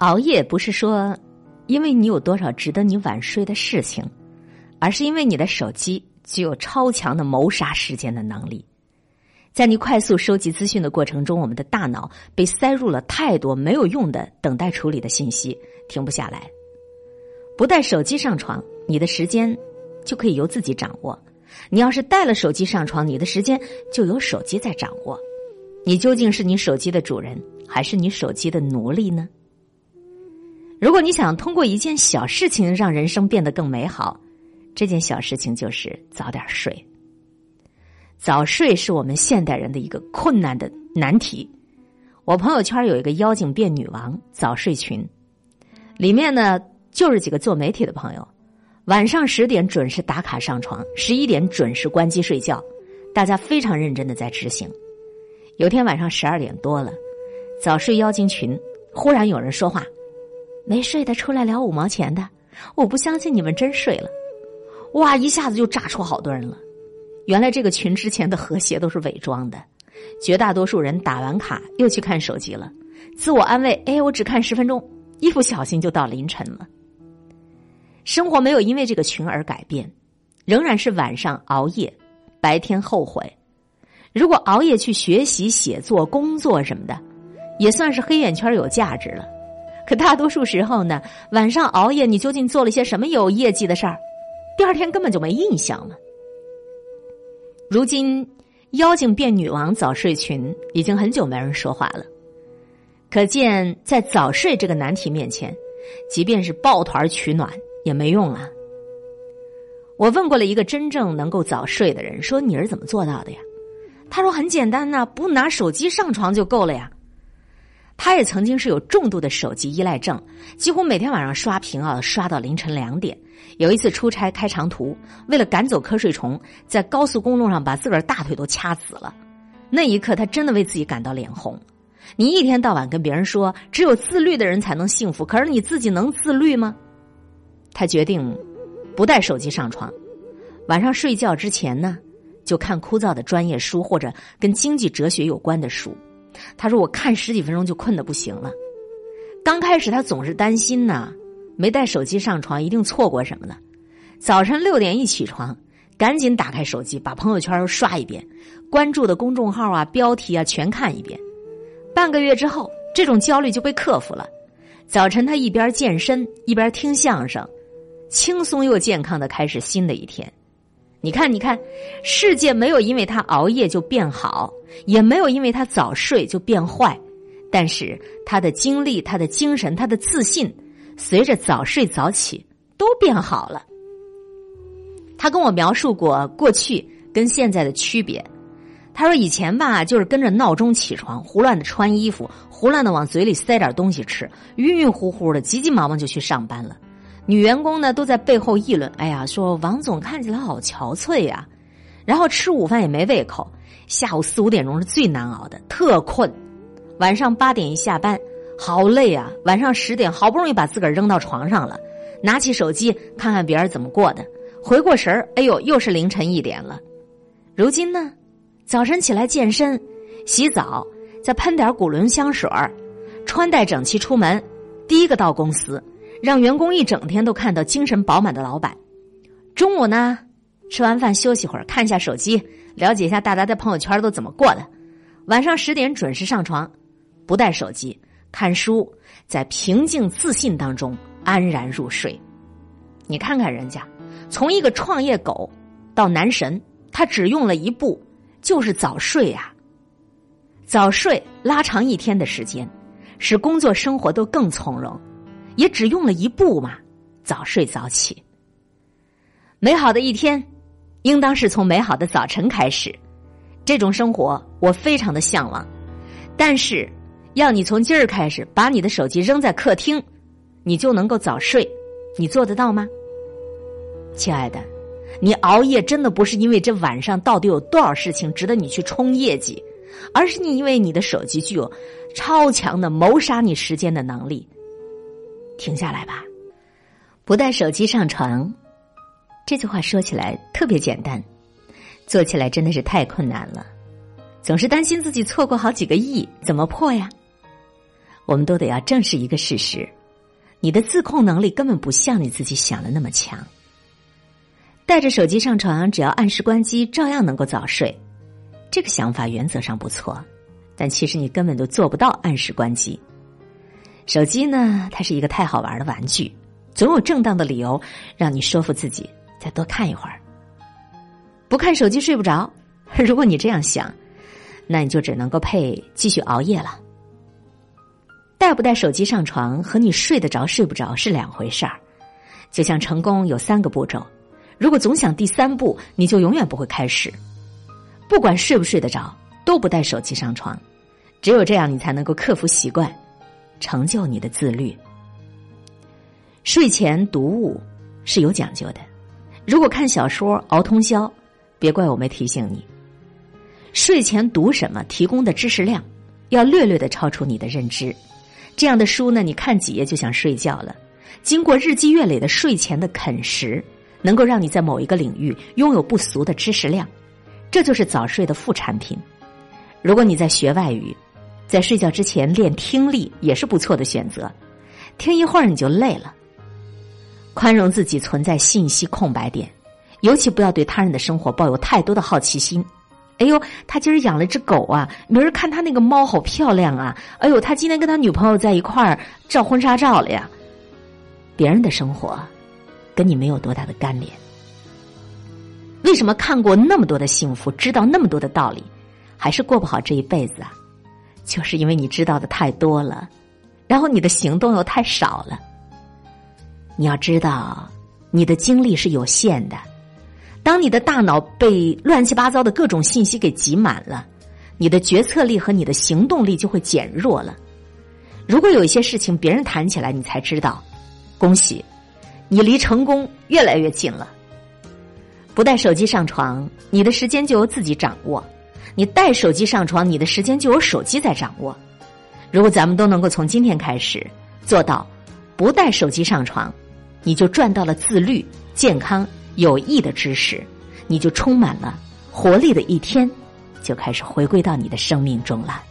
熬夜不是说，因为你有多少值得你晚睡的事情，而是因为你的手机具有超强的谋杀时间的能力。在你快速收集资讯的过程中，我们的大脑被塞入了太多没有用的等待处理的信息，停不下来。不带手机上床，你的时间就可以由自己掌握；你要是带了手机上床，你的时间就由手机在掌握。你究竟是你手机的主人，还是你手机的奴隶呢？如果你想通过一件小事情让人生变得更美好，这件小事情就是早点睡。早睡是我们现代人的一个困难的难题。我朋友圈有一个妖精变女王早睡群，里面呢就是几个做媒体的朋友，晚上十点准时打卡上床，十一点准时关机睡觉，大家非常认真的在执行。有天晚上十二点多了，早睡妖精群忽然有人说话。没睡的出来聊五毛钱的，我不相信你们真睡了，哇！一下子就炸出好多人了。原来这个群之前的和谐都是伪装的，绝大多数人打完卡又去看手机了，自我安慰：哎，我只看十分钟，一不小心就到凌晨了。生活没有因为这个群而改变，仍然是晚上熬夜，白天后悔。如果熬夜去学习、写作、工作什么的，也算是黑眼圈有价值了。可大多数时候呢，晚上熬夜，你究竟做了些什么有业绩的事儿？第二天根本就没印象了。如今，妖精变女王早睡群已经很久没人说话了，可见在早睡这个难题面前，即便是抱团取暖也没用啊。我问过了一个真正能够早睡的人，说你是怎么做到的呀？他说很简单呐，不拿手机上床就够了呀。他也曾经是有重度的手机依赖症，几乎每天晚上刷屏啊，刷到凌晨两点。有一次出差开长途，为了赶走瞌睡虫，在高速公路上把自个儿大腿都掐紫了。那一刻，他真的为自己感到脸红。你一天到晚跟别人说只有自律的人才能幸福，可是你自己能自律吗？他决定不带手机上床，晚上睡觉之前呢，就看枯燥的专业书或者跟经济哲学有关的书。他说：“我看十几分钟就困得不行了。刚开始他总是担心呢，没带手机上床一定错过什么呢。早晨六点一起床，赶紧打开手机，把朋友圈刷一遍，关注的公众号啊、标题啊全看一遍。半个月之后，这种焦虑就被克服了。早晨他一边健身一边听相声，轻松又健康的开始新的一天。”你看，你看，世界没有因为他熬夜就变好，也没有因为他早睡就变坏，但是他的精力、他的精神、他的自信，随着早睡早起都变好了。他跟我描述过过去跟现在的区别，他说以前吧，就是跟着闹钟起床，胡乱的穿衣服，胡乱的往嘴里塞点东西吃，晕晕乎乎的，急急忙忙就去上班了。女员工呢都在背后议论：“哎呀，说王总看起来好憔悴呀，然后吃午饭也没胃口，下午四五点钟是最难熬的，特困。晚上八点一下班，好累啊！晚上十点好不容易把自个儿扔到床上了，拿起手机看看别人怎么过的，回过神儿，哎呦，又是凌晨一点了。如今呢，早晨起来健身、洗澡，再喷点古伦香水儿，穿戴整齐出门，第一个到公司。”让员工一整天都看到精神饱满的老板。中午呢，吃完饭休息会儿，看一下手机，了解一下大家在朋友圈都怎么过的。晚上十点准时上床，不带手机，看书，在平静自信当中安然入睡。你看看人家，从一个创业狗到男神，他只用了一步，就是早睡呀。早睡拉长一天的时间，使工作生活都更从容。也只用了一步嘛，早睡早起。美好的一天，应当是从美好的早晨开始。这种生活我非常的向往，但是要你从今儿开始把你的手机扔在客厅，你就能够早睡，你做得到吗？亲爱的，你熬夜真的不是因为这晚上到底有多少事情值得你去冲业绩，而是你因为你的手机具有超强的谋杀你时间的能力。停下来吧，不带手机上床。这句话说起来特别简单，做起来真的是太困难了。总是担心自己错过好几个亿，怎么破呀？我们都得要正视一个事实：你的自控能力根本不像你自己想的那么强。带着手机上床，只要按时关机，照样能够早睡。这个想法原则上不错，但其实你根本都做不到按时关机。手机呢，它是一个太好玩的玩具，总有正当的理由让你说服自己再多看一会儿。不看手机睡不着，如果你这样想，那你就只能够配继续熬夜了。带不带手机上床和你睡得着睡不着是两回事儿。就像成功有三个步骤，如果总想第三步，你就永远不会开始。不管睡不睡得着，都不带手机上床。只有这样，你才能够克服习惯，成就你的自律。睡前读物是有讲究的。如果看小说熬通宵，别怪我没提醒你。睡前读什么，提供的知识量要略略的超出你的认知。这样的书呢，你看几页就想睡觉了。经过日积月累的睡前的啃食，能够让你在某一个领域拥有不俗的知识量。这就是早睡的副产品。如果你在学外语，在睡觉之前练听力也是不错的选择。听一会儿你就累了。宽容自己存在信息空白点，尤其不要对他人的生活抱有太多的好奇心。哎呦，他今儿养了只狗啊！明儿看他那个猫好漂亮啊！哎呦，他今天跟他女朋友在一块儿照婚纱照了呀。别人的生活跟你没有多大的干联。为什么看过那么多的幸福，知道那么多的道理，还是过不好这一辈子啊？就是因为你知道的太多了，然后你的行动又太少了。你要知道，你的精力是有限的。当你的大脑被乱七八糟的各种信息给挤满了，你的决策力和你的行动力就会减弱了。如果有一些事情别人谈起来，你才知道，恭喜，你离成功越来越近了。不带手机上床，你的时间就由自己掌握；你带手机上床，你的时间就有手机在掌握。如果咱们都能够从今天开始做到不带手机上床，你就赚到了自律、健康、有益的知识，你就充满了活力的一天，就开始回归到你的生命中了。